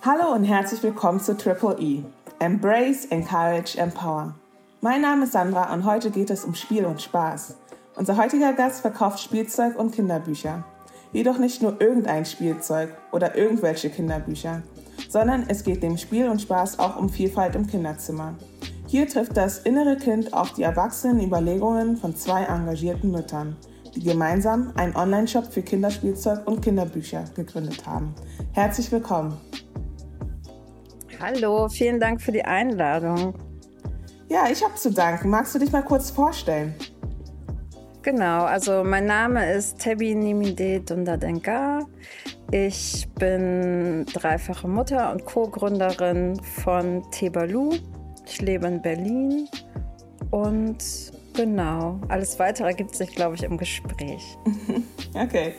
Hallo und herzlich willkommen zu Triple E. Embrace, Encourage, Empower. Mein Name ist Sandra und heute geht es um Spiel und Spaß. Unser heutiger Gast verkauft Spielzeug und Kinderbücher. Jedoch nicht nur irgendein Spielzeug oder irgendwelche Kinderbücher, sondern es geht dem Spiel und Spaß auch um Vielfalt im Kinderzimmer. Hier trifft das innere Kind auf die erwachsenen Überlegungen von zwei engagierten Müttern, die gemeinsam einen Online-Shop für Kinderspielzeug und Kinderbücher gegründet haben. Herzlich willkommen. Hallo, vielen Dank für die Einladung. Ja, ich habe zu danken. Magst du dich mal kurz vorstellen? Genau, also mein Name ist Tebi Nimide Dundadenka. Ich bin dreifache Mutter und Co-Gründerin von Tebalu. Ich lebe in Berlin und genau, alles weitere ergibt sich, glaube ich, im Gespräch. Okay.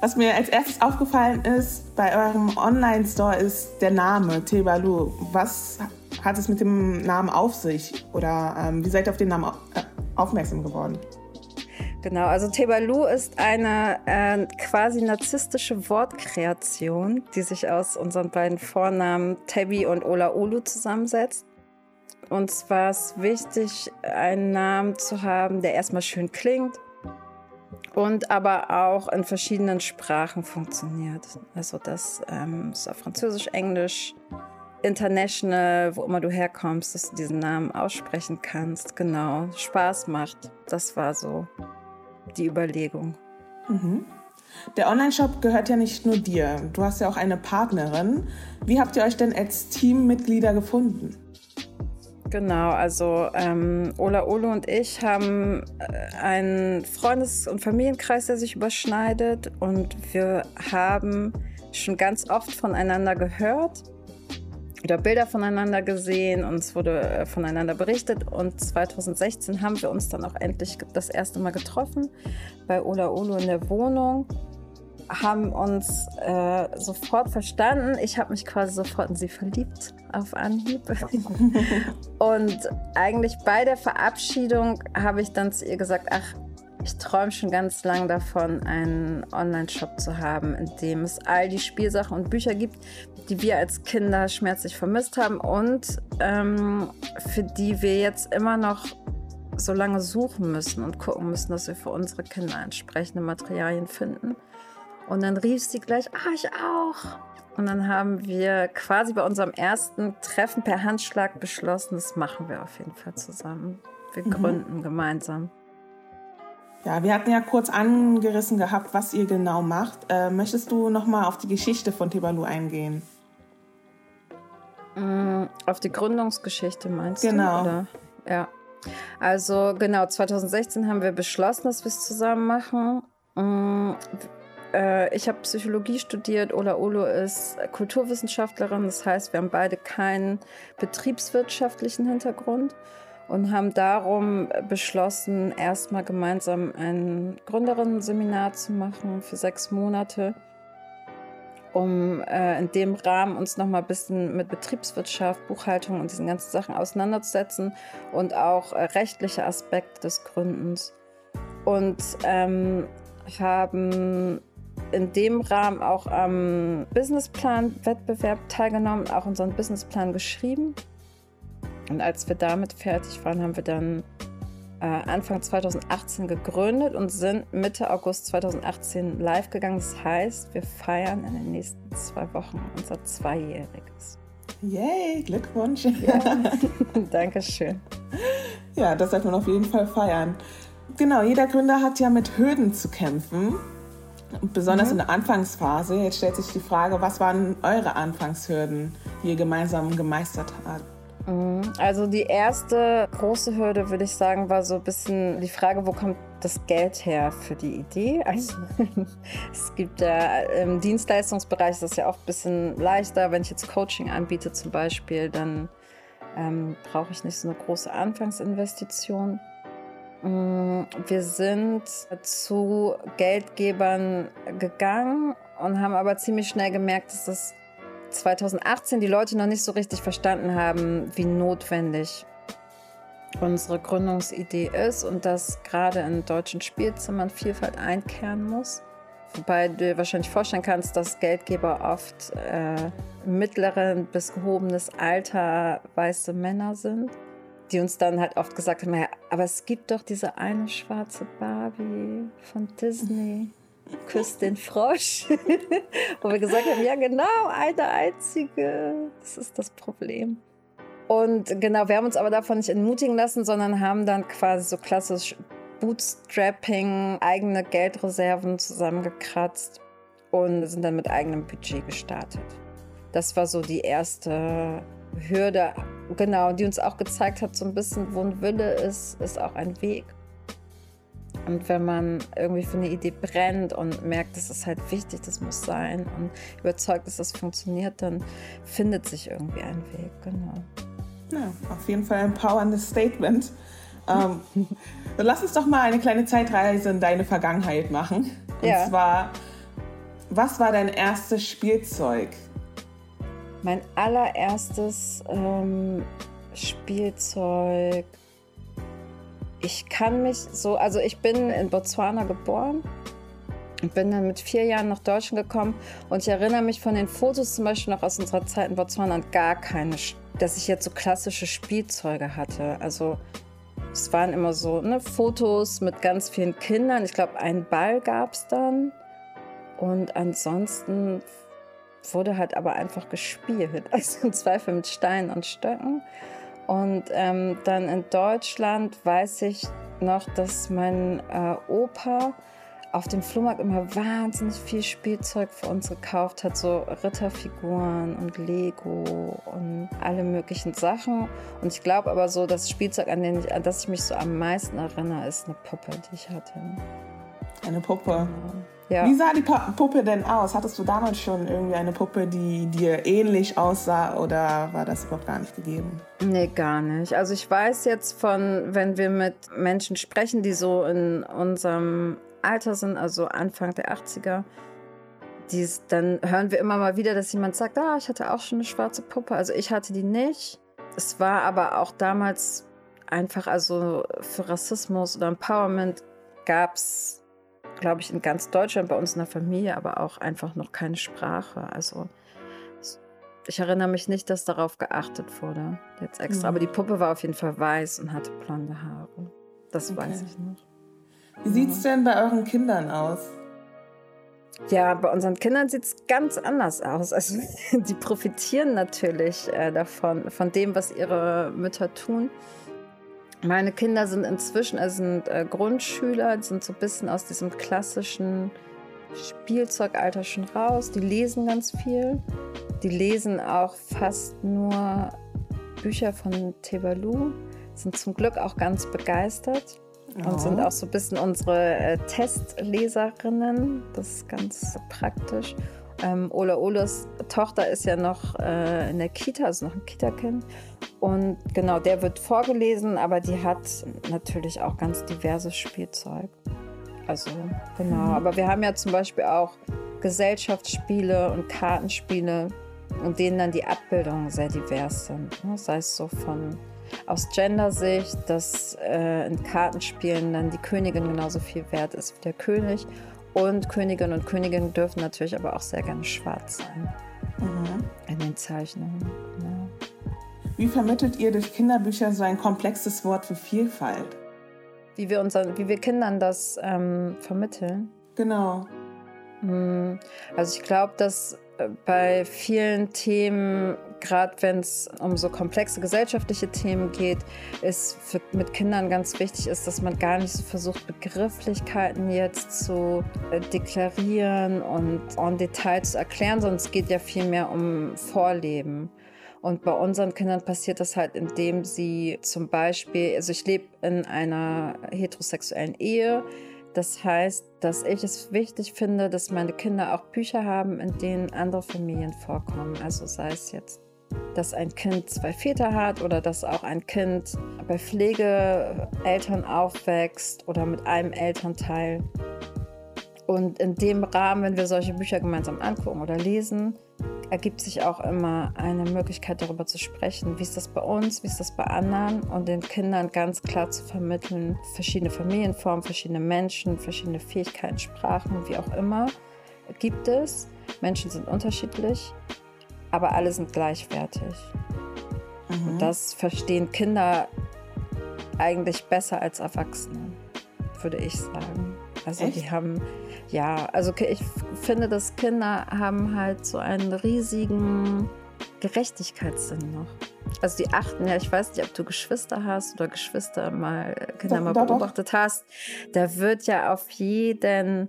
Was mir als erstes aufgefallen ist bei eurem Online-Store ist der Name Tebalu. Was hat es mit dem Namen auf sich? Oder ähm, wie seid ihr auf den Namen äh, aufmerksam geworden? Genau, also Tebalu ist eine äh, quasi narzisstische Wortkreation, die sich aus unseren beiden Vornamen Tebi und Ola Olu zusammensetzt. Und zwar ist wichtig, einen Namen zu haben, der erstmal schön klingt und aber auch in verschiedenen Sprachen funktioniert. Also das ähm, ist auf Französisch, Englisch, International, wo immer du herkommst, dass du diesen Namen aussprechen kannst. Genau, Spaß macht. Das war so die Überlegung. Mhm. Der Online-Shop gehört ja nicht nur dir. Du hast ja auch eine Partnerin. Wie habt ihr euch denn als Teammitglieder gefunden? Genau, also ähm, Ola Olo und ich haben äh, einen Freundes- und Familienkreis, der sich überschneidet. Und wir haben schon ganz oft voneinander gehört oder Bilder voneinander gesehen. Und es wurde äh, voneinander berichtet. Und 2016 haben wir uns dann auch endlich das erste Mal getroffen bei Ola Olo in der Wohnung, haben uns äh, sofort verstanden. Ich habe mich quasi sofort in sie verliebt auf Anhieb. und eigentlich bei der Verabschiedung habe ich dann zu ihr gesagt, ach, ich träume schon ganz lang davon, einen Online-Shop zu haben, in dem es all die Spielsachen und Bücher gibt, die wir als Kinder schmerzlich vermisst haben und ähm, für die wir jetzt immer noch so lange suchen müssen und gucken müssen, dass wir für unsere Kinder entsprechende Materialien finden. Und dann rief sie gleich, ah, ich auch. Und dann haben wir quasi bei unserem ersten Treffen per Handschlag beschlossen, das machen wir auf jeden Fall zusammen. Wir mhm. gründen gemeinsam. Ja, wir hatten ja kurz angerissen gehabt, was ihr genau macht. Äh, möchtest du noch mal auf die Geschichte von Tebalu eingehen? Mm, auf die Gründungsgeschichte meinst genau. du? Genau. Ja. Also genau, 2016 haben wir beschlossen, dass wir es zusammen machen. Mm, äh, ich habe Psychologie studiert, Ola Olo ist Kulturwissenschaftlerin, das heißt, wir haben beide keinen betriebswirtschaftlichen Hintergrund und haben darum beschlossen, erstmal gemeinsam ein Gründerinnen-Seminar zu machen für sechs Monate um äh, in dem Rahmen uns noch mal ein bisschen mit Betriebswirtschaft, Buchhaltung und diesen ganzen Sachen auseinanderzusetzen und auch äh, rechtliche Aspekte des Gründens. Und ähm, haben in dem Rahmen auch am Businessplan-Wettbewerb teilgenommen, auch unseren Businessplan geschrieben. Und als wir damit fertig waren, haben wir dann äh, Anfang 2018 gegründet und sind Mitte August 2018 live gegangen. Das heißt, wir feiern in den nächsten zwei Wochen unser Zweijähriges. Yay, Glückwunsch. Ja. Dankeschön. Ja, das sollte man auf jeden Fall feiern. Genau, jeder Gründer hat ja mit Hürden zu kämpfen. Besonders mhm. in der Anfangsphase. Jetzt stellt sich die Frage, was waren eure Anfangshürden, die ihr gemeinsam gemeistert habt? Mhm. Also die erste große Hürde, würde ich sagen, war so ein bisschen die Frage, wo kommt das Geld her für die Idee? Also es gibt ja im Dienstleistungsbereich ist das ja oft ein bisschen leichter. Wenn ich jetzt Coaching anbiete zum Beispiel, dann ähm, brauche ich nicht so eine große Anfangsinvestition. Mm, wir sind zu Geldgebern gegangen und haben aber ziemlich schnell gemerkt, dass das 2018 die Leute noch nicht so richtig verstanden haben, wie notwendig unsere Gründungsidee ist und dass gerade in deutschen Spielzimmern Vielfalt einkehren muss. Wobei du dir wahrscheinlich vorstellen kannst, dass Geldgeber oft äh, mittleren bis gehobenes Alter weiße Männer sind, die uns dann halt oft gesagt haben, ja, aber es gibt doch diese eine schwarze Barbie von Disney. Küsst den Frosch. Wo wir gesagt haben, ja genau, eine einzige. Das ist das Problem. Und genau, wir haben uns aber davon nicht entmutigen lassen, sondern haben dann quasi so klassisch Bootstrapping, eigene Geldreserven zusammengekratzt und sind dann mit eigenem Budget gestartet. Das war so die erste Hürde, genau, die uns auch gezeigt hat, so ein bisschen, wo ein Wille ist, ist auch ein Weg. Und wenn man irgendwie für eine Idee brennt und merkt, das ist halt wichtig, das muss sein und überzeugt, dass das funktioniert, dann findet sich irgendwie ein Weg, genau. Ja, auf jeden Fall ein empowerndes Statement. Ähm, lass uns doch mal eine kleine Zeitreise in deine Vergangenheit machen. Und ja. zwar, was war dein erstes Spielzeug? Mein allererstes ähm, Spielzeug. Ich kann mich so, also ich bin in Botswana geboren und bin dann mit vier Jahren nach Deutschland gekommen und ich erinnere mich von den Fotos zum Beispiel noch aus unserer Zeit in Botswana an gar keine, dass ich jetzt so klassische Spielzeuge hatte. Also es waren immer so ne, Fotos mit ganz vielen Kindern. Ich glaube, einen Ball gab es dann. Und ansonsten wurde halt aber einfach gespielt. Also im Zweifel mit Steinen und Stöcken. Und ähm, dann in Deutschland weiß ich noch, dass mein äh, Opa auf dem Flohmarkt immer wahnsinnig viel Spielzeug für uns gekauft hat, so Ritterfiguren und Lego und alle möglichen Sachen. Und ich glaube aber so, das Spielzeug, an, den ich, an das ich mich so am meisten erinnere, ist eine Puppe, die ich hatte. Eine Puppe. Ja. Wie sah die Puppe denn aus? Hattest du damals schon irgendwie eine Puppe, die dir ähnlich aussah oder war das überhaupt gar nicht gegeben? Nee, gar nicht. Also ich weiß jetzt von, wenn wir mit Menschen sprechen, die so in unserem Alter sind, also Anfang der 80er, dies, dann hören wir immer mal wieder, dass jemand sagt, ah, ich hatte auch schon eine schwarze Puppe. Also ich hatte die nicht. Es war aber auch damals einfach, also für Rassismus oder Empowerment gab es, glaube ich, in ganz Deutschland, bei uns in der Familie, aber auch einfach noch keine Sprache. Also ich erinnere mich nicht, dass darauf geachtet wurde. Jetzt extra. Mhm. Aber die Puppe war auf jeden Fall weiß und hatte blonde Haare. Das okay. weiß ich noch. Wie sieht es denn bei euren Kindern aus? Ja, bei unseren Kindern sieht es ganz anders aus. Also, die profitieren natürlich äh, davon, von dem, was ihre Mütter tun. Meine Kinder sind inzwischen, also sind äh, Grundschüler, sind so ein bisschen aus diesem klassischen Spielzeugalter schon raus. Die lesen ganz viel. Die lesen auch fast nur Bücher von Tevalu, sind zum Glück auch ganz begeistert und sind auch so ein bisschen unsere äh, Testleserinnen. Das ist ganz praktisch. Ähm, Ola Oles Tochter ist ja noch äh, in der Kita, also noch ein Kita-Kind. Und genau, der wird vorgelesen, aber die hat natürlich auch ganz diverses Spielzeug. Also, genau. Mhm. Aber wir haben ja zum Beispiel auch Gesellschaftsspiele und Kartenspiele, in denen dann die Abbildungen sehr divers sind. Ne? Sei es so von aus Gender-Sicht, dass äh, in Kartenspielen dann die Königin genauso viel wert ist wie der König. Und Königin und Königin dürfen natürlich aber auch sehr gerne schwarz sein. Mhm. In den Zeichnungen. Ja. Wie vermittelt ihr durch Kinderbücher so ein komplexes Wort wie Vielfalt? Wie wir, unseren, wie wir Kindern das ähm, vermitteln? Genau. Hm, also ich glaube, dass äh, bei vielen Themen gerade wenn es um so komplexe gesellschaftliche Themen geht, ist für, mit Kindern ganz wichtig ist, dass man gar nicht so versucht, Begrifflichkeiten jetzt zu äh, deklarieren und en Detail zu erklären, sondern es geht ja vielmehr um Vorleben. Und bei unseren Kindern passiert das halt, indem sie zum Beispiel, also ich lebe in einer heterosexuellen Ehe, das heißt, dass ich es wichtig finde, dass meine Kinder auch Bücher haben, in denen andere Familien vorkommen. Also sei es jetzt dass ein Kind zwei Väter hat oder dass auch ein Kind bei Pflegeeltern aufwächst oder mit einem Elternteil. Und in dem Rahmen, wenn wir solche Bücher gemeinsam angucken oder lesen, ergibt sich auch immer eine Möglichkeit darüber zu sprechen, wie ist das bei uns, wie ist das bei anderen und den Kindern ganz klar zu vermitteln, verschiedene Familienformen, verschiedene Menschen, verschiedene Fähigkeiten, Sprachen, wie auch immer gibt es. Menschen sind unterschiedlich, aber alle sind gleichwertig. Mhm. Und das verstehen Kinder eigentlich besser als Erwachsene, würde ich sagen. Also Echt? die haben, ja, also ich finde, dass Kinder haben halt so einen riesigen Gerechtigkeitssinn noch. Also die achten ja, ich weiß nicht, ob du Geschwister hast oder Geschwister mal, Kinder doch, mal beobachtet doch. hast. Da wird ja auf jeden,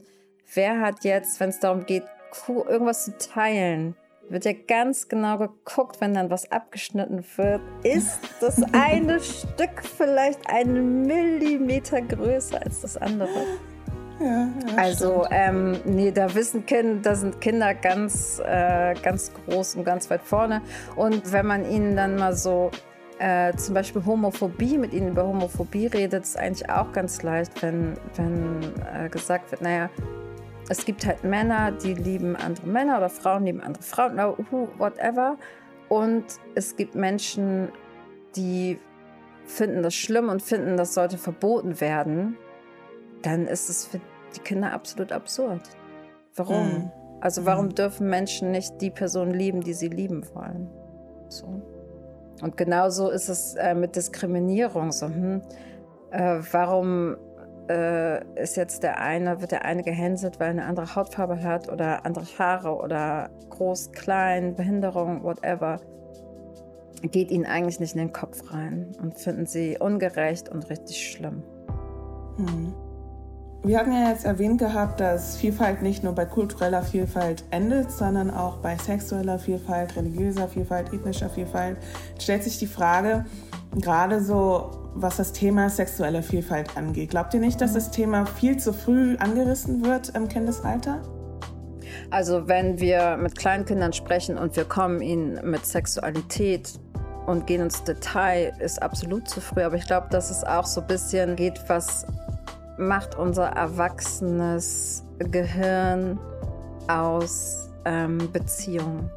wer hat jetzt, wenn es darum geht, irgendwas zu teilen, wird ja ganz genau geguckt, wenn dann was abgeschnitten wird. Ist das eine Stück vielleicht einen Millimeter größer als das andere? Ja, ja, also, ähm, nee, da wissen Kinder, da sind Kinder ganz, äh, ganz groß und ganz weit vorne. Und wenn man ihnen dann mal so äh, zum Beispiel Homophobie, mit ihnen über Homophobie redet, ist eigentlich auch ganz leicht, wenn, wenn äh, gesagt wird, naja, es gibt halt Männer, die lieben andere Männer oder Frauen lieben andere Frauen, whatever. Und es gibt Menschen, die finden das schlimm und finden, das sollte verboten werden. Dann ist es für die Kinder absolut absurd. Warum? Mhm. Also warum mhm. dürfen Menschen nicht die Person lieben, die sie lieben wollen? So. Und genauso ist es äh, mit Diskriminierung. So, hm, äh, warum äh, ist jetzt der eine, wird der eine gehänselt, weil er eine andere Hautfarbe hat oder andere Haare oder groß, klein, Behinderung, whatever, geht ihnen eigentlich nicht in den Kopf rein und finden sie ungerecht und richtig schlimm. Hm. Wir hatten ja jetzt erwähnt gehabt, dass Vielfalt nicht nur bei kultureller Vielfalt endet, sondern auch bei sexueller Vielfalt, religiöser Vielfalt, ethnischer Vielfalt. Stellt sich die Frage, gerade so was das Thema sexuelle Vielfalt angeht. Glaubt ihr nicht, dass das Thema viel zu früh angerissen wird im Kindesalter? Also wenn wir mit Kleinkindern sprechen und wir kommen ihnen mit Sexualität und gehen ins Detail, ist absolut zu früh. Aber ich glaube, dass es auch so ein bisschen geht, was macht unser erwachsenes Gehirn aus ähm, Beziehungen.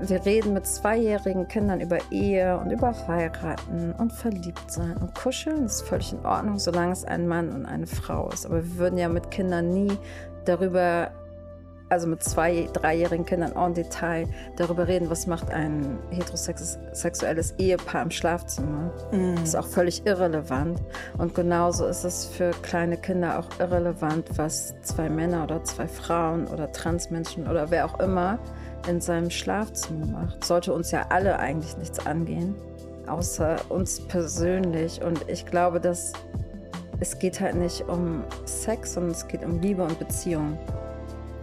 Wir reden mit zweijährigen Kindern über Ehe und über Heiraten und verliebt sein und kuscheln. Das ist völlig in Ordnung, solange es ein Mann und eine Frau ist. Aber wir würden ja mit Kindern nie darüber, also mit zwei, dreijährigen Kindern en Detail darüber reden, was macht ein heterosexuelles Ehepaar im Schlafzimmer. Mm. Das ist auch völlig irrelevant. Und genauso ist es für kleine Kinder auch irrelevant, was zwei Männer oder zwei Frauen oder Transmenschen oder wer auch immer in seinem Schlafzimmer macht, sollte uns ja alle eigentlich nichts angehen, außer uns persönlich. Und ich glaube, dass es geht halt nicht um Sex, sondern es geht um Liebe und Beziehung.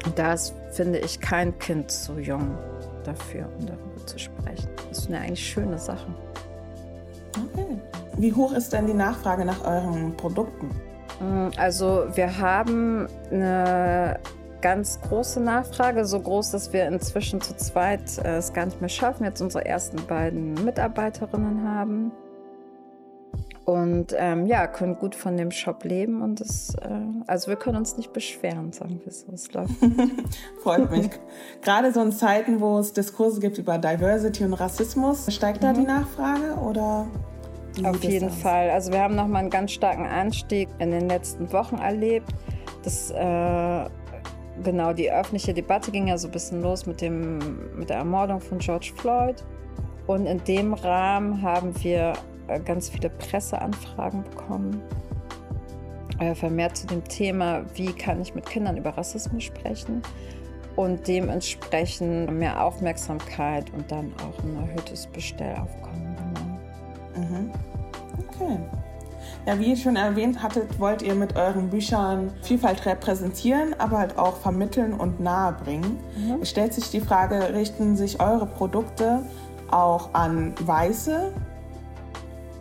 Und da ist, finde ich, kein Kind zu jung dafür, um darüber zu sprechen. Das ist eine eigentlich schöne Sache. Okay. Wie hoch ist denn die Nachfrage nach euren Produkten? Also wir haben eine ganz große Nachfrage, so groß, dass wir inzwischen zu zweit äh, es gar nicht mehr schaffen, jetzt unsere ersten beiden Mitarbeiterinnen haben. Und ähm, ja, können gut von dem Shop leben und das, äh, also wir können uns nicht beschweren, sagen wir so. Es läuft. Freut mich. Gerade so in Zeiten, wo es Diskurse gibt über Diversity und Rassismus, steigt da mhm. die Nachfrage oder? Auf jeden Fall. Also wir haben nochmal einen ganz starken Anstieg in den letzten Wochen erlebt. Das äh, genau, die öffentliche Debatte ging ja so ein bisschen los mit, dem, mit der Ermordung von George Floyd. Und in dem Rahmen haben wir ganz viele Presseanfragen bekommen. Äh, vermehrt zu dem Thema, wie kann ich mit Kindern über Rassismus sprechen und dementsprechend mehr Aufmerksamkeit und dann auch ein erhöhtes Bestellaufkommen. Genau. Mhm. Okay. Ja, wie ihr schon erwähnt hattet, wollt ihr mit euren Büchern Vielfalt repräsentieren, aber halt auch vermitteln und nahebringen. Mhm. Es stellt sich die Frage, richten sich eure Produkte auch an Weiße,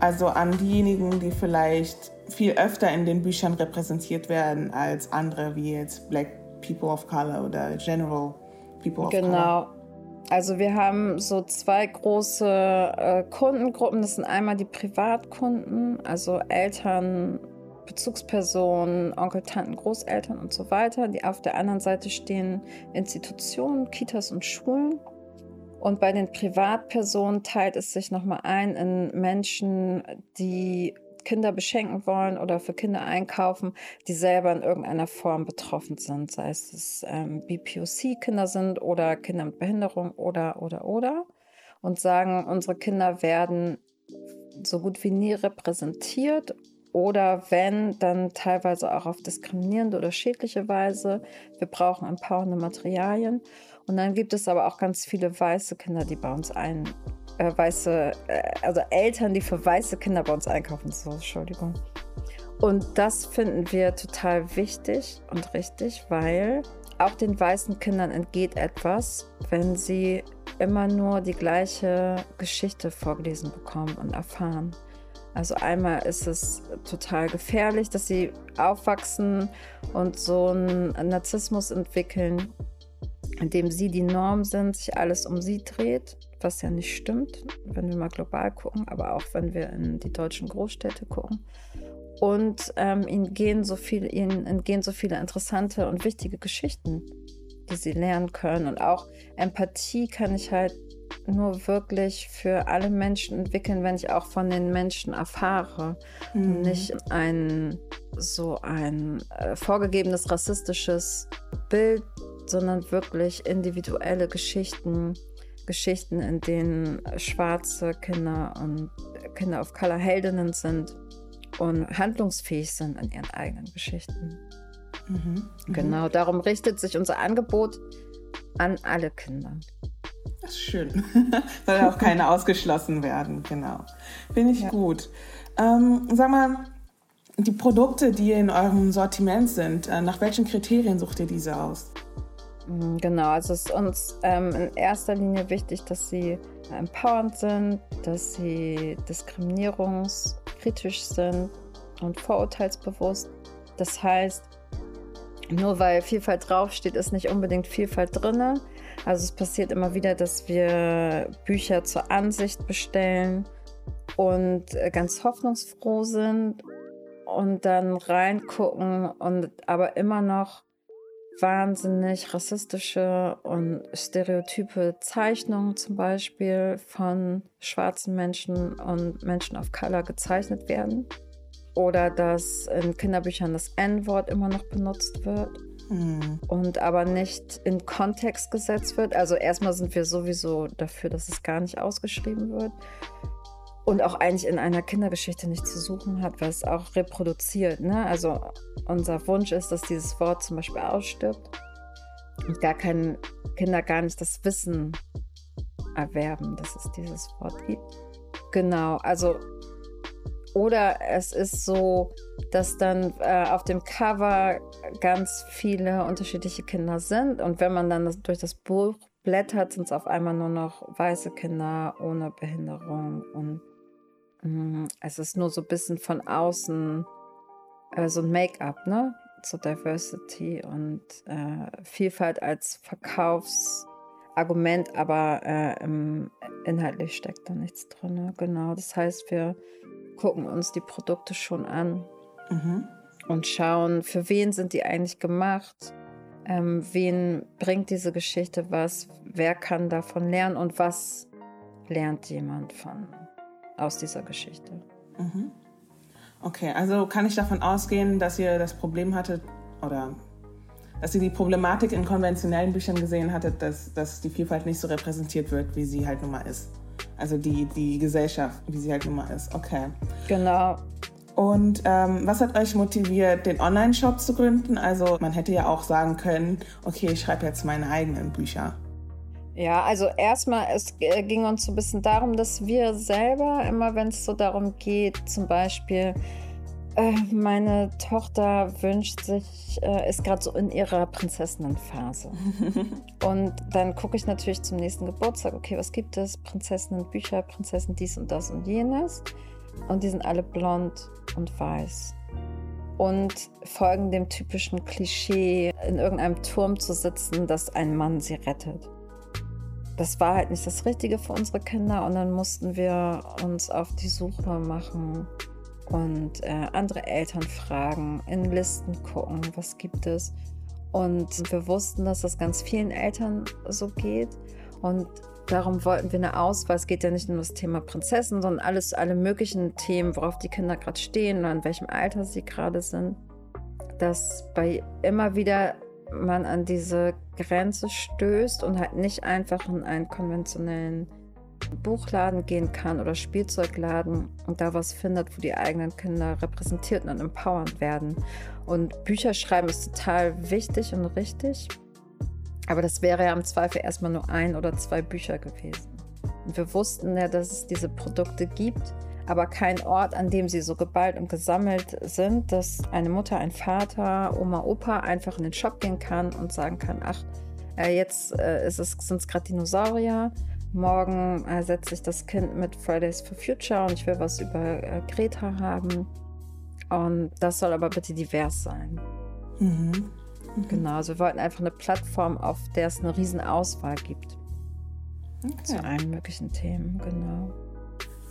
also an diejenigen, die vielleicht viel öfter in den Büchern repräsentiert werden als andere, wie jetzt Black People of Color oder General People of genau. Color. Genau. Also wir haben so zwei große äh, Kundengruppen. Das sind einmal die Privatkunden, also Eltern, Bezugspersonen, Onkel, Tanten, Großeltern und so weiter. Die auf der anderen Seite stehen Institutionen, Kitas und Schulen. Und bei den Privatpersonen teilt es sich nochmal ein in Menschen, die Kinder beschenken wollen oder für Kinder einkaufen, die selber in irgendeiner Form betroffen sind, sei es ähm, BPOC-Kinder sind oder Kinder mit Behinderung oder, oder, oder. Und sagen, unsere Kinder werden so gut wie nie repräsentiert oder wenn, dann teilweise auch auf diskriminierende oder schädliche Weise. Wir brauchen empowernde Materialien. Und dann gibt es aber auch ganz viele weiße Kinder, die bei uns ein, äh, weiße, äh, also Eltern, die für weiße Kinder bei uns einkaufen. So, Entschuldigung. Und das finden wir total wichtig und richtig, weil auch den weißen Kindern entgeht etwas, wenn sie immer nur die gleiche Geschichte vorgelesen bekommen und erfahren. Also einmal ist es total gefährlich, dass sie aufwachsen und so einen Narzissmus entwickeln, in dem sie die Norm sind, sich alles um sie dreht, was ja nicht stimmt, wenn wir mal global gucken, aber auch wenn wir in die deutschen Großstädte gucken. Und ähm, ihnen, gehen so viele, ihnen entgehen so viele interessante und wichtige Geschichten, die sie lernen können. Und auch Empathie kann ich halt nur wirklich für alle Menschen entwickeln, wenn ich auch von den Menschen erfahre. Mhm. Nicht ein so ein äh, vorgegebenes rassistisches Bild, sondern wirklich individuelle Geschichten. Geschichten, in denen schwarze Kinder und Kinder of Color Heldinnen sind und handlungsfähig sind in ihren eigenen Geschichten. Mhm. mhm. Genau, darum richtet sich unser Angebot an alle Kinder. Das ist schön. Soll auch keine ausgeschlossen werden, genau. Finde ich ja. gut. Ähm, sag mal, die Produkte, die in eurem Sortiment sind, äh, nach welchen Kriterien sucht ihr diese aus? Mm, genau, also es ist uns ähm, in erster Linie wichtig, dass sie empowernd sind, dass sie diskriminierungskritisch sind und vorurteilsbewusst. Das heißt, nur weil Vielfalt draufsteht, ist nicht unbedingt Vielfalt drinne. Also es passiert immer wieder, dass wir Bücher zur Ansicht bestellen und äh, ganz hoffnungsfroh sind und dann reingucken und aber immer noch wahnsinnig rassistische und stereotype Zeichnungen zum Beispiel von schwarzen Menschen und Menschen of Color gezeichnet werden. Oder dass in Kinderbüchern das N-Wort immer noch benutzt wird. Mhm. Und aber nicht in Kontext gesetzt wird. Also erstmal sind wir sowieso dafür, dass es gar nicht ausgeschrieben wird. Und auch eigentlich in einer Kindergeschichte nicht zu suchen hat, weil es auch reproduziert. Ne? Also unser Wunsch ist, dass dieses Wort zum Beispiel ausstirbt und gar kein Kinder gar nicht das Wissen erwerben, dass es dieses Wort gibt. Genau, also oder es ist so, dass dann äh, auf dem Cover ganz viele unterschiedliche Kinder sind. Und wenn man dann das, durch das Buch blättert, sind es auf einmal nur noch weiße Kinder ohne Behinderung. Und es ist nur so ein bisschen von außen äh, so ein Make-up, ne? Zur Diversity und äh, Vielfalt als Verkaufsargument, aber äh, im, inhaltlich steckt da nichts drin. Genau, das heißt, wir gucken uns die Produkte schon an mhm. und schauen, für wen sind die eigentlich gemacht, ähm, wen bringt diese Geschichte was, wer kann davon lernen und was lernt jemand von aus dieser Geschichte. Mhm. Okay, also kann ich davon ausgehen, dass ihr das Problem hattet oder dass ihr die Problematik in konventionellen Büchern gesehen hattet, dass, dass die Vielfalt nicht so repräsentiert wird, wie sie halt nun mal ist. Also die, die Gesellschaft, wie sie halt nun mal ist. Okay. Genau. Und ähm, was hat euch motiviert, den Online-Shop zu gründen? Also man hätte ja auch sagen können, okay, ich schreibe jetzt meine eigenen Bücher. Ja, also erstmal, es äh, ging uns so ein bisschen darum, dass wir selber, immer wenn es so darum geht, zum Beispiel äh, meine Tochter wünscht sich, äh, ist gerade so in ihrer Prinzessinnenphase. und dann gucke ich natürlich zum nächsten Geburtstag, okay, was gibt es? Prinzessinnenbücher, Prinzessin dies und das und jenes. Und die sind alle blond und weiß. Und folgen dem typischen Klischee, in irgendeinem Turm zu sitzen, dass ein Mann sie rettet. Das war halt nicht das Richtige für unsere Kinder und dann mussten wir uns auf die Suche machen und äh, andere Eltern fragen, in Listen gucken, was gibt es. Und wir wussten, dass das ganz vielen Eltern so geht. Und darum wollten wir eine Auswahl. Es geht ja nicht nur um das Thema Prinzessin, sondern alles, alle möglichen Themen, worauf die Kinder gerade stehen oder in welchem Alter sie gerade sind. Dass bei immer wieder man an diese Grenze stößt und halt nicht einfach in einen konventionellen Buchladen gehen kann oder Spielzeugladen und da was findet, wo die eigenen Kinder repräsentiert und empowernd werden. Und Bücher schreiben ist total wichtig und richtig. Aber das wäre ja im Zweifel erstmal nur ein oder zwei Bücher gewesen. Und wir wussten ja, dass es diese Produkte gibt, aber kein Ort, an dem sie so geballt und gesammelt sind, dass eine Mutter, ein Vater, Oma, Opa einfach in den Shop gehen kann und sagen kann, ach, äh, jetzt äh, sind es gerade Dinosaurier, morgen äh, setze ich das Kind mit Fridays for Future und ich will was über Greta haben. Und das soll aber bitte divers sein. Mhm. Mhm. Genau, also wir wollten einfach eine Plattform, auf der es eine riesen Auswahl gibt. Okay. Zu allen möglichen Themen, genau.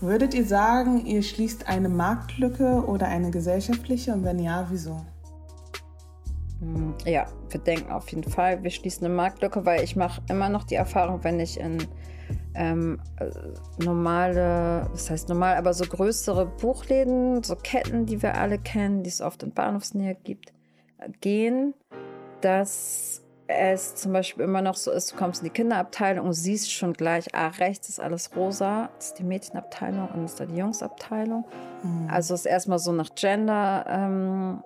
Würdet ihr sagen, ihr schließt eine Marktlücke oder eine gesellschaftliche? Und wenn ja, wieso? Hm, ja, wir denken auf jeden Fall, wir schließen eine Marktlücke, weil ich mache immer noch die Erfahrung, wenn ich in ähm, äh, normale, das heißt normal, aber so größere Buchläden, so Ketten, die wir alle kennen, die es oft in Bahnhofsnähe gibt, gehen, dass es zum Beispiel immer noch so ist, du kommst in die Kinderabteilung und siehst schon gleich, ah, rechts ist alles rosa, das ist die Mädchenabteilung und ist da die Jungsabteilung. Mhm. Also es erstmal so nach Gender ähm,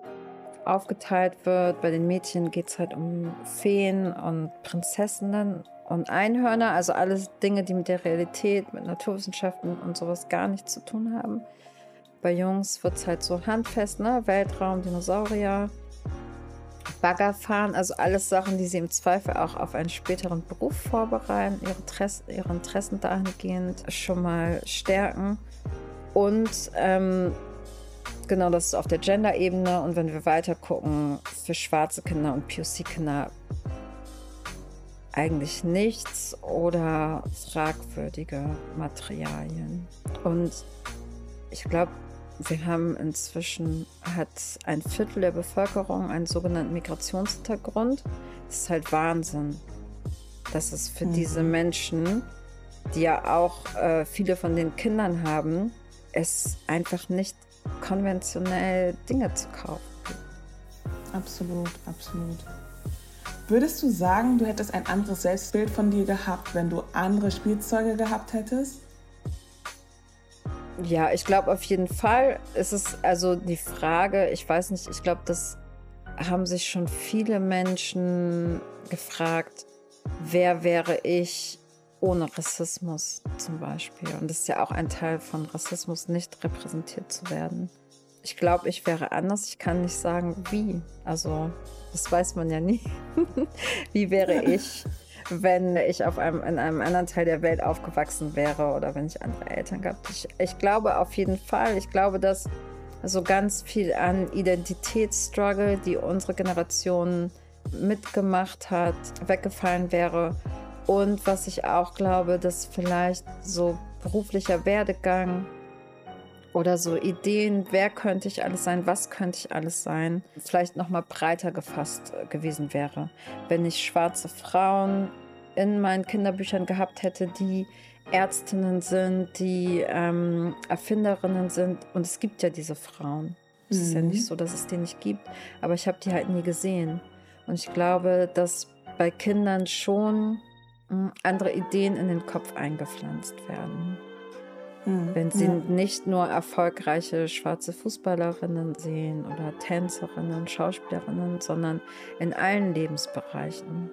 aufgeteilt wird. Bei den Mädchen geht es halt um Feen und Prinzessinnen und Einhörner, also alles Dinge, die mit der Realität, mit Naturwissenschaften und sowas gar nichts zu tun haben. Bei Jungs wird es halt so handfest, ne? Weltraum, Dinosaurier. Bagger fahren, also alles Sachen, die sie im Zweifel auch auf einen späteren Beruf vorbereiten, ihre, Interesse, ihre Interessen dahingehend schon mal stärken. Und ähm, genau, das ist auf der Gender-Ebene. Und wenn wir weiter gucken, für schwarze Kinder und POC-Kinder eigentlich nichts oder fragwürdige Materialien. Und ich glaube, wir haben inzwischen, hat ein Viertel der Bevölkerung einen sogenannten Migrationshintergrund. Das ist halt Wahnsinn. dass es für mhm. diese Menschen, die ja auch äh, viele von den Kindern haben, es einfach nicht konventionell Dinge zu kaufen Absolut, absolut. Würdest du sagen, du hättest ein anderes Selbstbild von dir gehabt, wenn du andere Spielzeuge gehabt hättest? Ja, ich glaube auf jeden Fall. Es ist also die Frage, ich weiß nicht, ich glaube, das haben sich schon viele Menschen gefragt, wer wäre ich ohne Rassismus zum Beispiel? Und das ist ja auch ein Teil von Rassismus, nicht repräsentiert zu werden. Ich glaube, ich wäre anders. Ich kann nicht sagen, wie. Also, das weiß man ja nie. wie wäre ich? Wenn ich auf einem, in einem anderen Teil der Welt aufgewachsen wäre oder wenn ich andere Eltern gehabt ich, ich glaube auf jeden Fall, ich glaube, dass so ganz viel an Identitätsstruggle, die unsere Generation mitgemacht hat, weggefallen wäre. Und was ich auch glaube, dass vielleicht so beruflicher Werdegang oder so Ideen, wer könnte ich alles sein, was könnte ich alles sein, vielleicht noch mal breiter gefasst gewesen wäre, wenn ich schwarze Frauen in meinen Kinderbüchern gehabt hätte, die Ärztinnen sind, die ähm, Erfinderinnen sind. Und es gibt ja diese Frauen. Es mhm. ist ja nicht mhm. so, dass es die nicht gibt, aber ich habe die halt nie gesehen. Und ich glaube, dass bei Kindern schon hm, andere Ideen in den Kopf eingepflanzt werden. Mhm. Wenn sie ja. nicht nur erfolgreiche schwarze Fußballerinnen sehen oder Tänzerinnen, Schauspielerinnen, sondern in allen Lebensbereichen.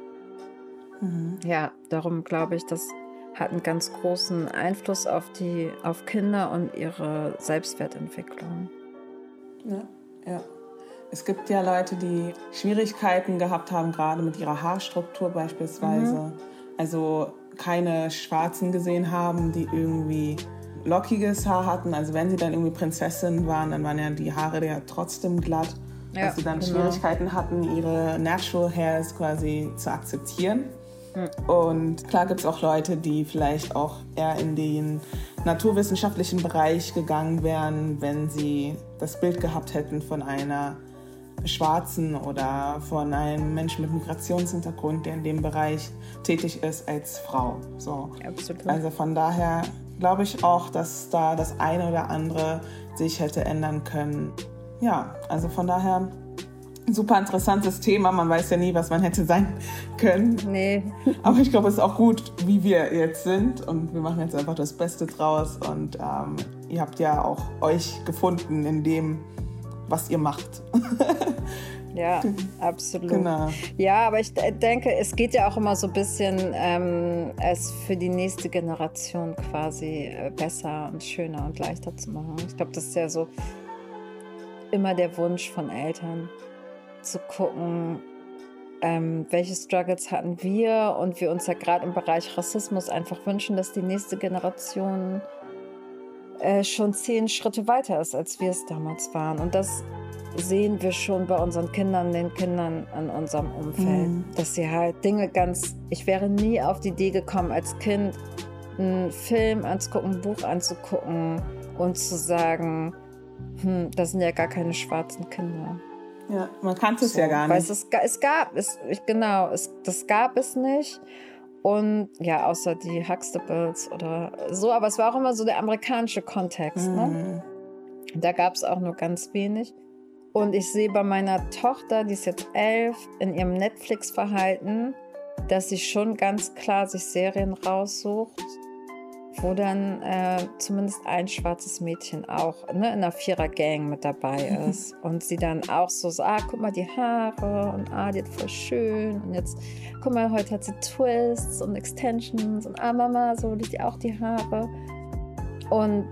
Mhm. Ja, darum glaube ich, das hat einen ganz großen Einfluss auf die, auf Kinder und ihre Selbstwertentwicklung. Ja, ja. Es gibt ja Leute, die Schwierigkeiten gehabt haben, gerade mit ihrer Haarstruktur beispielsweise. Mhm. Also keine Schwarzen gesehen haben, die irgendwie lockiges Haar hatten. Also wenn sie dann irgendwie Prinzessinnen waren, dann waren ja die Haare ja trotzdem glatt. Ja, dass sie dann genau. Schwierigkeiten hatten, ihre Natural Hairs quasi zu akzeptieren. Und klar gibt es auch Leute, die vielleicht auch eher in den naturwissenschaftlichen Bereich gegangen wären, wenn sie das Bild gehabt hätten von einer Schwarzen oder von einem Menschen mit Migrationshintergrund, der in dem Bereich tätig ist, als Frau. So. Absolut. Also von daher glaube ich auch, dass da das eine oder andere sich hätte ändern können. Ja, also von daher super interessantes Thema. Man weiß ja nie, was man hätte sein können. Nee. Aber ich glaube, es ist auch gut, wie wir jetzt sind. Und wir machen jetzt einfach das Beste draus. Und ähm, ihr habt ja auch euch gefunden in dem, was ihr macht. Ja, absolut. Genau. Ja, aber ich denke, es geht ja auch immer so ein bisschen, ähm, es für die nächste Generation quasi äh, besser und schöner und leichter zu machen. Ich glaube, das ist ja so immer der Wunsch von Eltern, zu gucken, ähm, welche Struggles hatten wir und wir uns ja gerade im Bereich Rassismus einfach wünschen, dass die nächste Generation äh, schon zehn Schritte weiter ist, als wir es damals waren. Und das sehen wir schon bei unseren Kindern, den Kindern in unserem Umfeld, mhm. dass sie halt Dinge ganz. Ich wäre nie auf die Idee gekommen, als Kind einen Film anzugucken, ein Buch anzugucken und zu sagen, hm, das sind ja gar keine schwarzen Kinder. Ja, man kannte es so, ja gar nicht. Es, es gab, es, genau, es, das gab es nicht. Und ja, außer die Huxtables oder so, aber es war auch immer so der amerikanische Kontext. Ne? Mhm. Ne? Da gab es auch nur ganz wenig. Und ich sehe bei meiner Tochter, die ist jetzt elf, in ihrem Netflix-Verhalten, dass sie schon ganz klar sich Serien raussucht, wo dann äh, zumindest ein schwarzes Mädchen auch ne, in einer Vierer-Gang mit dabei ist. und sie dann auch so, so, ah, guck mal die Haare und ah, die hat voll schön. Und jetzt, guck mal, heute hat sie Twists und Extensions und ah, Mama, so liegt die auch die Haare. Und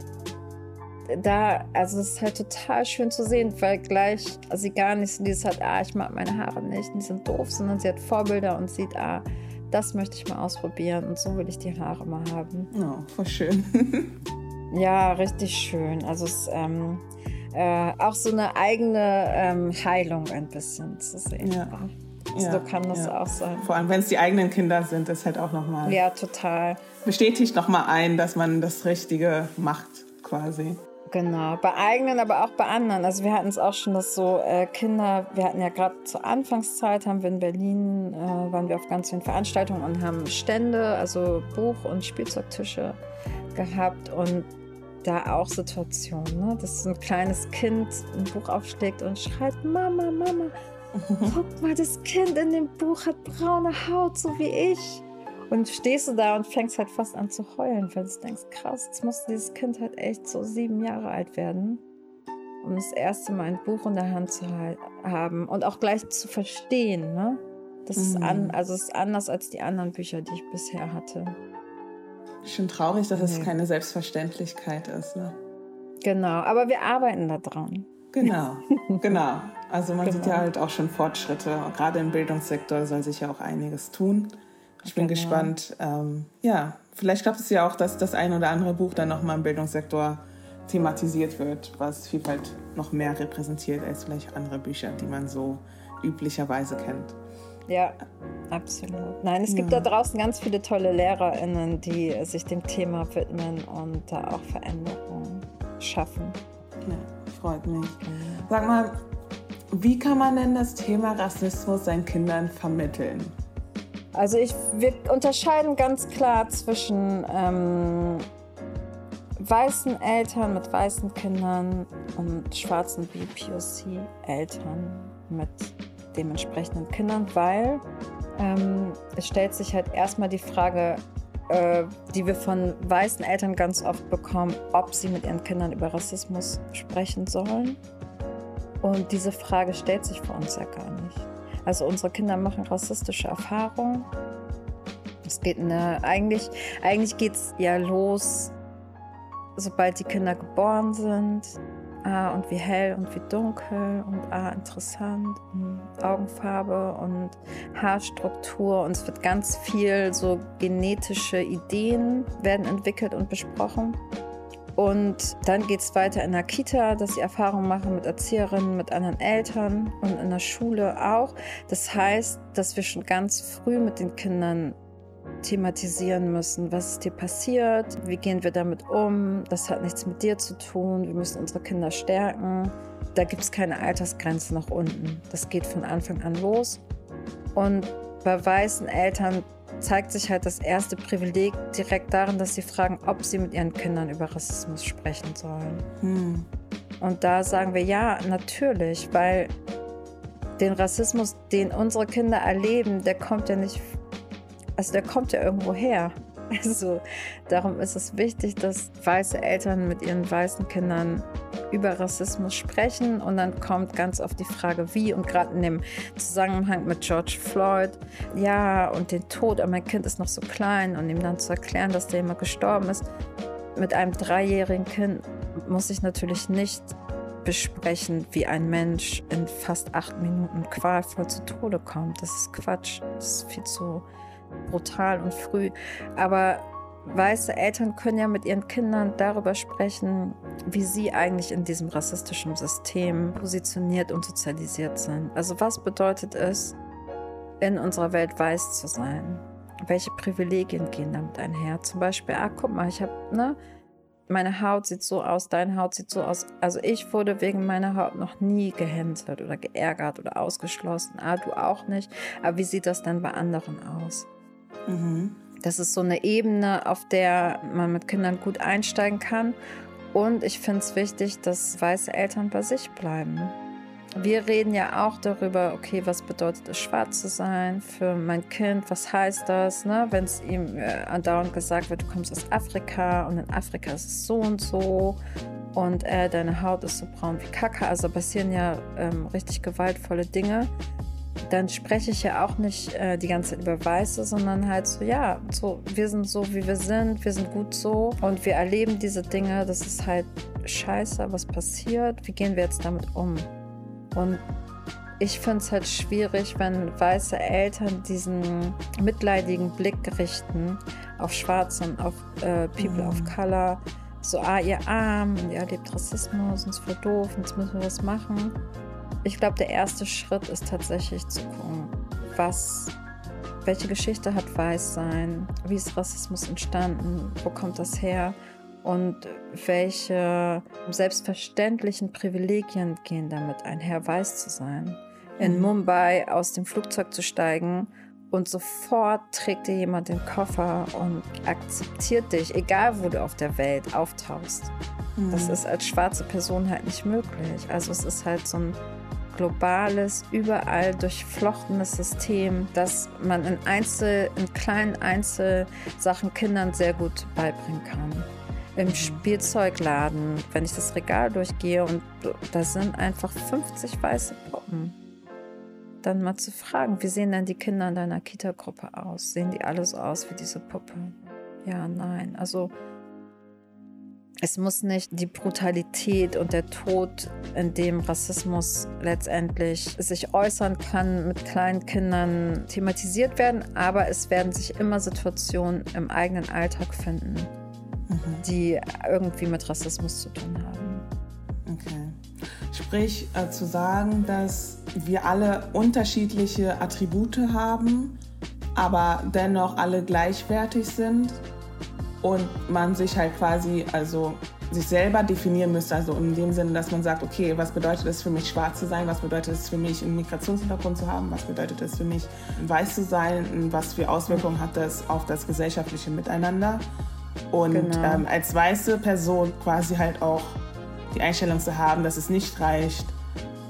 da, also es ist halt total schön zu sehen, weil gleich sie gar nicht so dieses hat, ah, ich mag meine Haare nicht, die sind doof, sondern sie hat Vorbilder und sieht, ah, das möchte ich mal ausprobieren und so will ich die Haare mal haben. Oh, voll schön. ja, richtig schön. Also es ist ähm, äh, auch so eine eigene ähm, Heilung ein bisschen zu sehen. Ja. Also ja, so kann das ja. auch sein. Vor allem, wenn es die eigenen Kinder sind, ist halt auch nochmal. Ja, total. Bestätigt nochmal ein, dass man das Richtige macht, quasi. Genau, bei eigenen, aber auch bei anderen. Also wir hatten es auch schon, dass so äh, Kinder, wir hatten ja gerade zur Anfangszeit, haben wir in Berlin, äh, waren wir auf ganz vielen Veranstaltungen und haben Stände, also Buch- und Spielzeugtische gehabt und da auch Situationen, ne? dass ein kleines Kind ein Buch aufschlägt und schreit, Mama, Mama, guck mal, das Kind in dem Buch hat braune Haut, so wie ich. Und stehst du da und fängst halt fast an zu heulen, weil du denkst, krass, jetzt muss dieses Kind halt echt so sieben Jahre alt werden, um das erste Mal ein Buch in der Hand zu haben und auch gleich zu verstehen, ne? Das mhm. ist an, also ist anders als die anderen Bücher, die ich bisher hatte. Schon traurig, dass es keine Selbstverständlichkeit ist, ne? Genau, aber wir arbeiten da dran. Genau, genau. Also man genau. sieht ja halt auch schon Fortschritte. Gerade im Bildungssektor soll sich ja auch einiges tun. Ich bin genau. gespannt. Ähm, ja, vielleicht klappt es ja auch, dass das ein oder andere Buch dann nochmal im Bildungssektor thematisiert wird, was Vielfalt noch mehr repräsentiert als vielleicht andere Bücher, die man so üblicherweise kennt. Ja, absolut. Nein, es gibt ja. da draußen ganz viele tolle LehrerInnen, die sich dem Thema widmen und da auch Veränderungen schaffen. Ja, freut mich. Sag mal, wie kann man denn das Thema Rassismus seinen Kindern vermitteln? Also ich, wir unterscheiden ganz klar zwischen ähm, weißen Eltern mit weißen Kindern und schwarzen BPOC-Eltern mit dementsprechenden Kindern, weil ähm, es stellt sich halt erstmal die Frage, äh, die wir von weißen Eltern ganz oft bekommen, ob sie mit ihren Kindern über Rassismus sprechen sollen. Und diese Frage stellt sich für uns ja gar nicht. Also unsere Kinder machen rassistische Erfahrungen. Es geht eine, eigentlich, eigentlich geht es ja los, sobald die Kinder geboren sind. Ah, und wie hell und wie dunkel und ah, interessant und Augenfarbe und Haarstruktur und es wird ganz viel so genetische Ideen werden entwickelt und besprochen. Und dann geht es weiter in der Kita, dass sie Erfahrungen machen mit Erzieherinnen, mit anderen Eltern und in der Schule auch. Das heißt, dass wir schon ganz früh mit den Kindern thematisieren müssen, was ist dir passiert, wie gehen wir damit um, das hat nichts mit dir zu tun, wir müssen unsere Kinder stärken. da gibt es keine Altersgrenze nach unten. Das geht von Anfang an los. Und bei weißen Eltern zeigt sich halt das erste Privileg direkt darin, dass sie fragen, ob sie mit ihren Kindern über Rassismus sprechen sollen. Hm. Und da sagen wir ja, natürlich, weil den Rassismus, den unsere Kinder erleben, der kommt ja nicht, also der kommt ja irgendwo her. Also darum ist es wichtig, dass weiße Eltern mit ihren weißen Kindern über Rassismus sprechen und dann kommt ganz oft die Frage, wie und gerade in dem Zusammenhang mit George Floyd, ja und den Tod, aber mein Kind ist noch so klein und ihm dann zu erklären, dass der immer gestorben ist. Mit einem dreijährigen Kind muss ich natürlich nicht besprechen, wie ein Mensch in fast acht Minuten qualvoll zu Tode kommt. Das ist Quatsch. Das ist viel zu brutal und früh. Aber weiße Eltern können ja mit ihren Kindern darüber sprechen, wie sie eigentlich in diesem rassistischen System positioniert und sozialisiert sind. Also was bedeutet es, in unserer Welt weiß zu sein? Welche Privilegien gehen damit einher? Zum Beispiel, ah, guck mal, ich habe, ne, meine Haut sieht so aus, deine Haut sieht so aus. Also ich wurde wegen meiner Haut noch nie gehänselt oder geärgert oder ausgeschlossen. Ah, du auch nicht. Aber wie sieht das dann bei anderen aus? Mhm. Das ist so eine Ebene, auf der man mit Kindern gut einsteigen kann. Und ich finde es wichtig, dass weiße Eltern bei sich bleiben. Wir reden ja auch darüber, okay, was bedeutet es, schwarz zu sein für mein Kind? Was heißt das, ne? wenn es ihm äh, andauernd gesagt wird, du kommst aus Afrika und in Afrika ist es so und so und äh, deine Haut ist so braun wie Kacke. Also passieren ja ähm, richtig gewaltvolle Dinge dann spreche ich ja auch nicht äh, die ganze Zeit über Weiße, sondern halt so, ja, so, wir sind so, wie wir sind, wir sind gut so und wir erleben diese Dinge, das ist halt scheiße, was passiert, wie gehen wir jetzt damit um? Und ich finde es halt schwierig, wenn weiße Eltern diesen mitleidigen Blick richten auf Schwarze und auf äh, People mhm. of Color. So, ah, ihr arm und ihr erlebt Rassismus und es voll doof und jetzt müssen wir was machen. Ich glaube, der erste Schritt ist tatsächlich zu gucken, was, welche Geschichte hat Weißsein, wie ist Rassismus entstanden, wo kommt das her und welche selbstverständlichen Privilegien gehen damit einher, weiß zu sein. In mhm. Mumbai aus dem Flugzeug zu steigen und sofort trägt dir jemand den Koffer und akzeptiert dich, egal wo du auf der Welt auftauchst. Mhm. Das ist als schwarze Person halt nicht möglich. Also es ist halt so ein globales, überall durchflochtenes System, das man in Einzel, in kleinen Einzelsachen Kindern sehr gut beibringen kann. Im. Spielzeugladen, wenn ich das Regal durchgehe und da sind einfach 50 weiße Puppen, dann mal zu fragen, wie sehen denn die Kinder in deiner Kita-Gruppe aus? Sehen die alle so aus wie diese Puppe? Ja, nein. Also es muss nicht die Brutalität und der Tod, in dem Rassismus letztendlich sich äußern kann, mit kleinen Kindern thematisiert werden, aber es werden sich immer Situationen im eigenen Alltag finden, mhm. die irgendwie mit Rassismus zu tun haben. Okay. Sprich, äh, zu sagen, dass wir alle unterschiedliche Attribute haben, aber dennoch alle gleichwertig sind und man sich halt quasi, also sich selber definieren müsste, also in dem Sinne, dass man sagt, okay, was bedeutet es für mich, schwarz zu sein, was bedeutet es für mich, einen Migrationshintergrund zu haben, was bedeutet es für mich, weiß zu sein, was für Auswirkungen hat das auf das gesellschaftliche Miteinander? Und genau. ähm, als weiße Person quasi halt auch die Einstellung zu haben, dass es nicht reicht,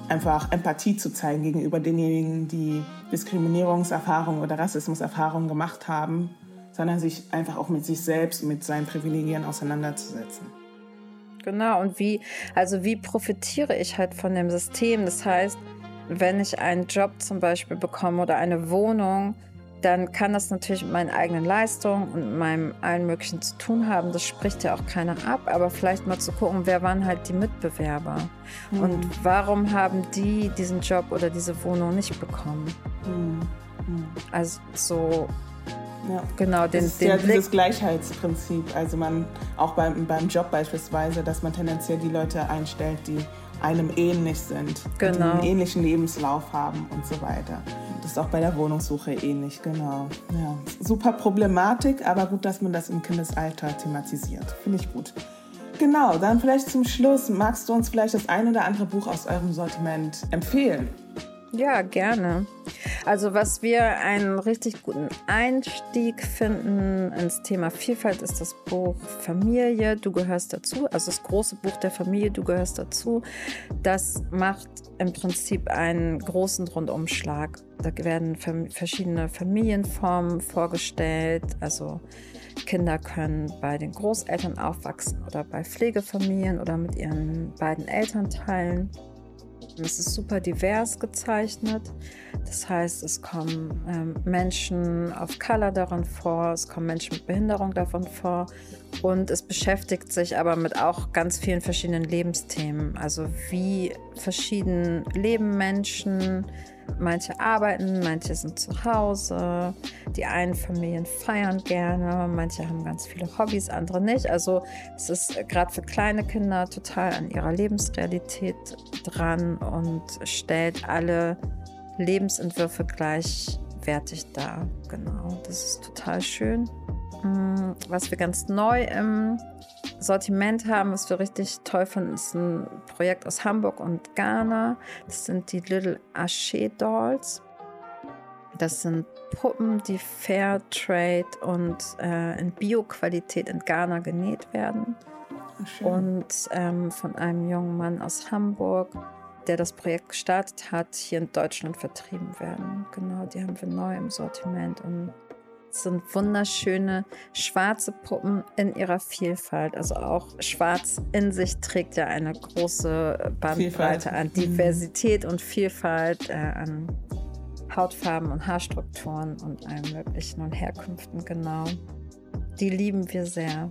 einfach Empathie zu zeigen gegenüber denjenigen, die Diskriminierungserfahrungen oder Rassismuserfahrungen gemacht haben, sondern sich einfach auch mit sich selbst und mit seinen Privilegien auseinanderzusetzen. Genau, und wie, also wie profitiere ich halt von dem System? Das heißt, wenn ich einen Job zum Beispiel bekomme oder eine Wohnung, dann kann das natürlich mit meinen eigenen Leistungen und meinem allen Möglichen zu tun haben. Das spricht ja auch keiner ab, aber vielleicht mal zu gucken, wer waren halt die Mitbewerber mhm. und warum haben die diesen Job oder diese Wohnung nicht bekommen. Mhm. mhm. Also so ja. Genau, den, das ist den ja Blick. dieses Gleichheitsprinzip. Also man auch beim, beim Job beispielsweise, dass man tendenziell die Leute einstellt, die einem ähnlich sind, genau. die einen ähnlichen Lebenslauf haben und so weiter. Das ist auch bei der Wohnungssuche ähnlich, genau. Ja. Super Problematik, aber gut, dass man das im Kindesalter thematisiert. Finde ich gut. genau, dann vielleicht zum Schluss, magst du uns vielleicht das ein oder andere Buch aus eurem Sortiment empfehlen? Ja, gerne. Also was wir einen richtig guten Einstieg finden ins Thema Vielfalt ist das Buch Familie, du gehörst dazu. Also das große Buch der Familie, du gehörst dazu. Das macht im Prinzip einen großen Rundumschlag. Da werden verschiedene Familienformen vorgestellt. Also Kinder können bei den Großeltern aufwachsen oder bei Pflegefamilien oder mit ihren beiden Elternteilen. Es ist super divers gezeichnet. Das heißt, es kommen ähm, Menschen of Color darin vor, es kommen Menschen mit Behinderung davon vor und es beschäftigt sich aber mit auch ganz vielen verschiedenen Lebensthemen. Also wie verschieden leben Menschen, Manche arbeiten, manche sind zu Hause. Die einen Familien feiern gerne, manche haben ganz viele Hobbys, andere nicht. Also es ist gerade für kleine Kinder total an ihrer Lebensrealität dran und stellt alle Lebensentwürfe gleichwertig dar. Genau, das ist total schön. Mm, was wir ganz neu im Sortiment haben, was wir richtig toll finden, ist ein Projekt aus Hamburg und Ghana. Das sind die Little Ache Dolls. Das sind Puppen, die Fair Trade und äh, in Bio-Qualität in Ghana genäht werden. Schön. Und ähm, von einem jungen Mann aus Hamburg, der das Projekt gestartet hat, hier in Deutschland vertrieben werden. Genau, die haben wir neu im Sortiment und sind wunderschöne schwarze Puppen in ihrer Vielfalt. Also auch schwarz in sich trägt ja eine große Bandbreite an mhm. Diversität und Vielfalt, äh, an Hautfarben und Haarstrukturen und allem möglichen und Herkünften, genau. Die lieben wir sehr.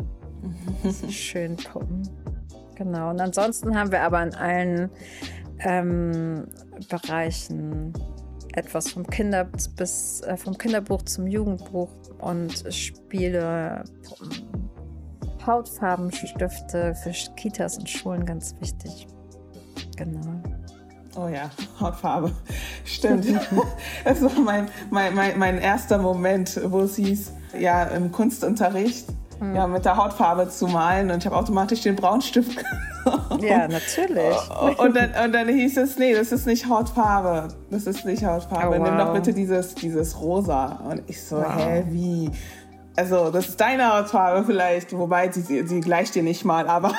Diese schönen Puppen. Genau. Und ansonsten haben wir aber in allen ähm, Bereichen etwas vom Kinder bis äh, vom Kinderbuch zum Jugendbuch und Spiele, Hautfarbenstifte für Kitas und Schulen ganz wichtig. Genau. Oh ja, Hautfarbe. Stimmt. das war mein, mein, mein, mein erster Moment, wo es hieß, ja, im Kunstunterricht hm. ja, mit der Hautfarbe zu malen und ich habe automatisch den Braunstift genommen. Ja, natürlich. Und dann, und dann hieß es, nee, das ist nicht Hautfarbe. Das ist nicht Hautfarbe. Oh, wow. Nimm doch bitte dieses, dieses Rosa. Und ich so, wow. hä, wie? Also, das ist deine Hautfarbe vielleicht, wobei sie, sie gleicht dir nicht mal, aber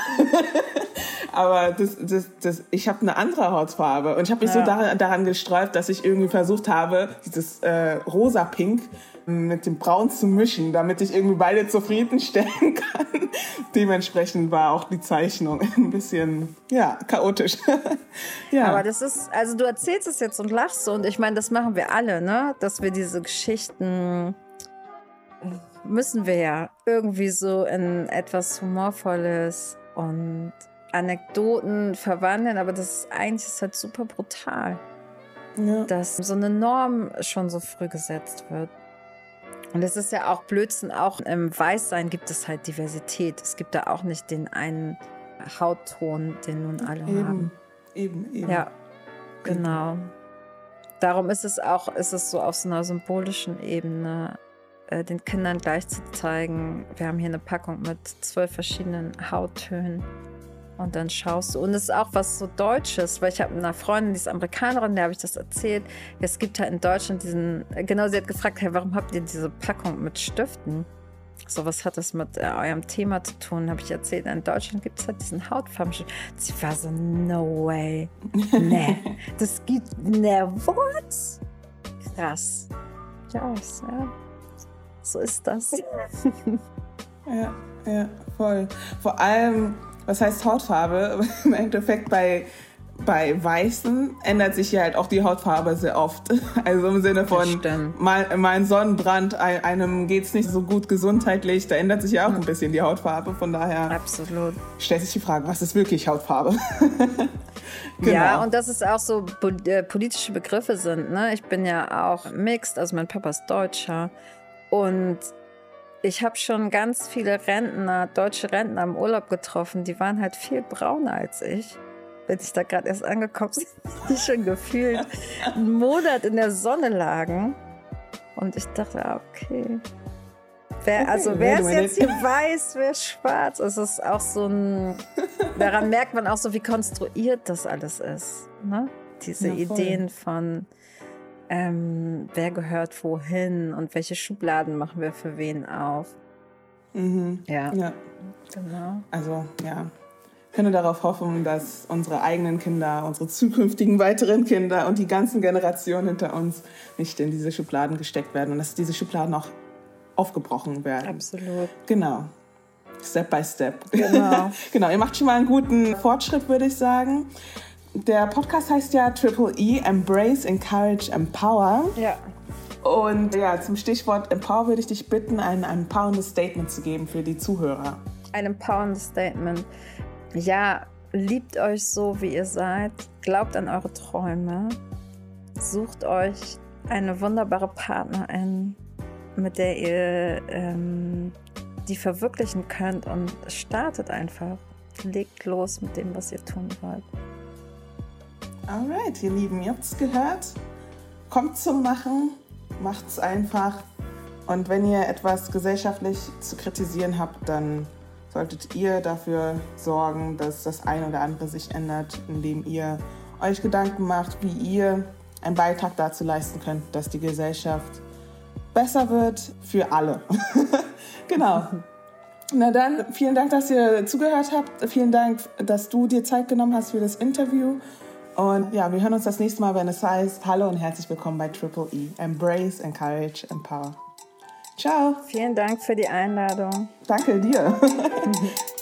aber das, das, das, ich habe eine andere Hautfarbe und ich habe mich ja. so daran, daran gesträubt, dass ich irgendwie versucht habe, dieses äh, rosa-pink mit dem Braun zu mischen, damit ich irgendwie beide zufriedenstellen kann. Dementsprechend war auch die Zeichnung ein bisschen, ja, chaotisch. ja. Aber das ist, also du erzählst es jetzt und lachst so und ich meine, das machen wir alle, ne? Dass wir diese Geschichten müssen wir ja irgendwie so in etwas Humorvolles und Anekdoten verwandeln, aber das ist eigentlich ist halt super brutal. Ja. Dass so eine Norm schon so früh gesetzt wird. Und es ist ja auch Blödsinn, auch im Weißsein gibt es halt Diversität. Es gibt da auch nicht den einen Hautton, den nun alle eben, haben. Eben, eben. Ja, genau. Darum ist es auch, ist es so auf so einer symbolischen Ebene, äh, den Kindern gleich zu zeigen, wir haben hier eine Packung mit zwölf verschiedenen Hauttönen und dann schaust du. Und es ist auch was so Deutsches, weil ich habe einer Freundin, die ist Amerikanerin, der habe ich das erzählt. Es gibt halt in Deutschland diesen, genau, sie hat gefragt, hey, warum habt ihr diese Packung mit Stiften? So, was hat das mit äh, eurem Thema zu tun? Habe ich erzählt. In Deutschland gibt es halt diesen Hautfarbenstift. Sie war so, no way. Nee, das gibt, ne, what? Krass. Ja, ja. So ist das. ja, ja, voll. Vor allem, was heißt Hautfarbe? Im Endeffekt bei, bei Weißen ändert sich ja halt auch die Hautfarbe sehr oft. Also im Sinne von, mein, mein Sonnenbrand, einem geht es nicht so gut gesundheitlich, da ändert sich ja auch ein bisschen die Hautfarbe. Von daher Absolut. stellt sich die Frage, was ist wirklich Hautfarbe? genau. Ja, und dass es auch so äh, politische Begriffe sind. Ne? Ich bin ja auch mixed, also mein Papa ist Deutscher. Und ich habe schon ganz viele Rentner, deutsche Rentner im Urlaub getroffen, die waren halt viel brauner als ich. Wenn ich da gerade erst angekommen bin, die schon gefühlt einen Monat in der Sonne lagen. Und ich dachte, ah, okay. Wer, okay, also wer ist jetzt hier weiß, wer ist schwarz? Es ist auch so ein. Daran merkt man auch so, wie konstruiert das alles ist. Ne? Diese ja, Ideen von ähm, wer gehört wohin und welche Schubladen machen wir für wen auf. Mhm. Ja. ja. Genau. Also, ja. Ich könnte darauf hoffen, dass unsere eigenen Kinder, unsere zukünftigen weiteren Kinder und die ganzen Generationen hinter uns nicht in diese Schubladen gesteckt werden und dass diese Schubladen auch aufgebrochen werden. Absolut. Genau. Step by step. Genau. genau. Ihr macht schon mal einen guten Fortschritt, würde ich sagen. Der Podcast heißt ja Triple E, Embrace, Encourage, Empower. Ja. Und ja, zum Stichwort Empower würde ich dich bitten, ein, ein empowerndes Statement zu geben für die Zuhörer. Ein empowerndes Statement. Ja, liebt euch so, wie ihr seid. Glaubt an eure Träume. Sucht euch eine wunderbare Partnerin, mit der ihr ähm, die verwirklichen könnt und startet einfach. Legt los mit dem, was ihr tun wollt. Alright, ihr Lieben, ihr habt es gehört. Kommt zum Machen macht es einfach. Und wenn ihr etwas gesellschaftlich zu kritisieren habt, dann solltet ihr dafür sorgen, dass das eine oder andere sich ändert, indem ihr euch Gedanken macht, wie ihr einen Beitrag dazu leisten könnt, dass die Gesellschaft besser wird für alle. genau. Na dann, vielen Dank, dass ihr zugehört habt. Vielen Dank, dass du dir Zeit genommen hast für das Interview. Und ja, wir hören uns das nächste Mal, wenn es heißt, hallo und herzlich willkommen bei Triple E. Embrace, Encourage, Empower. Ciao. Vielen Dank für die Einladung. Danke dir.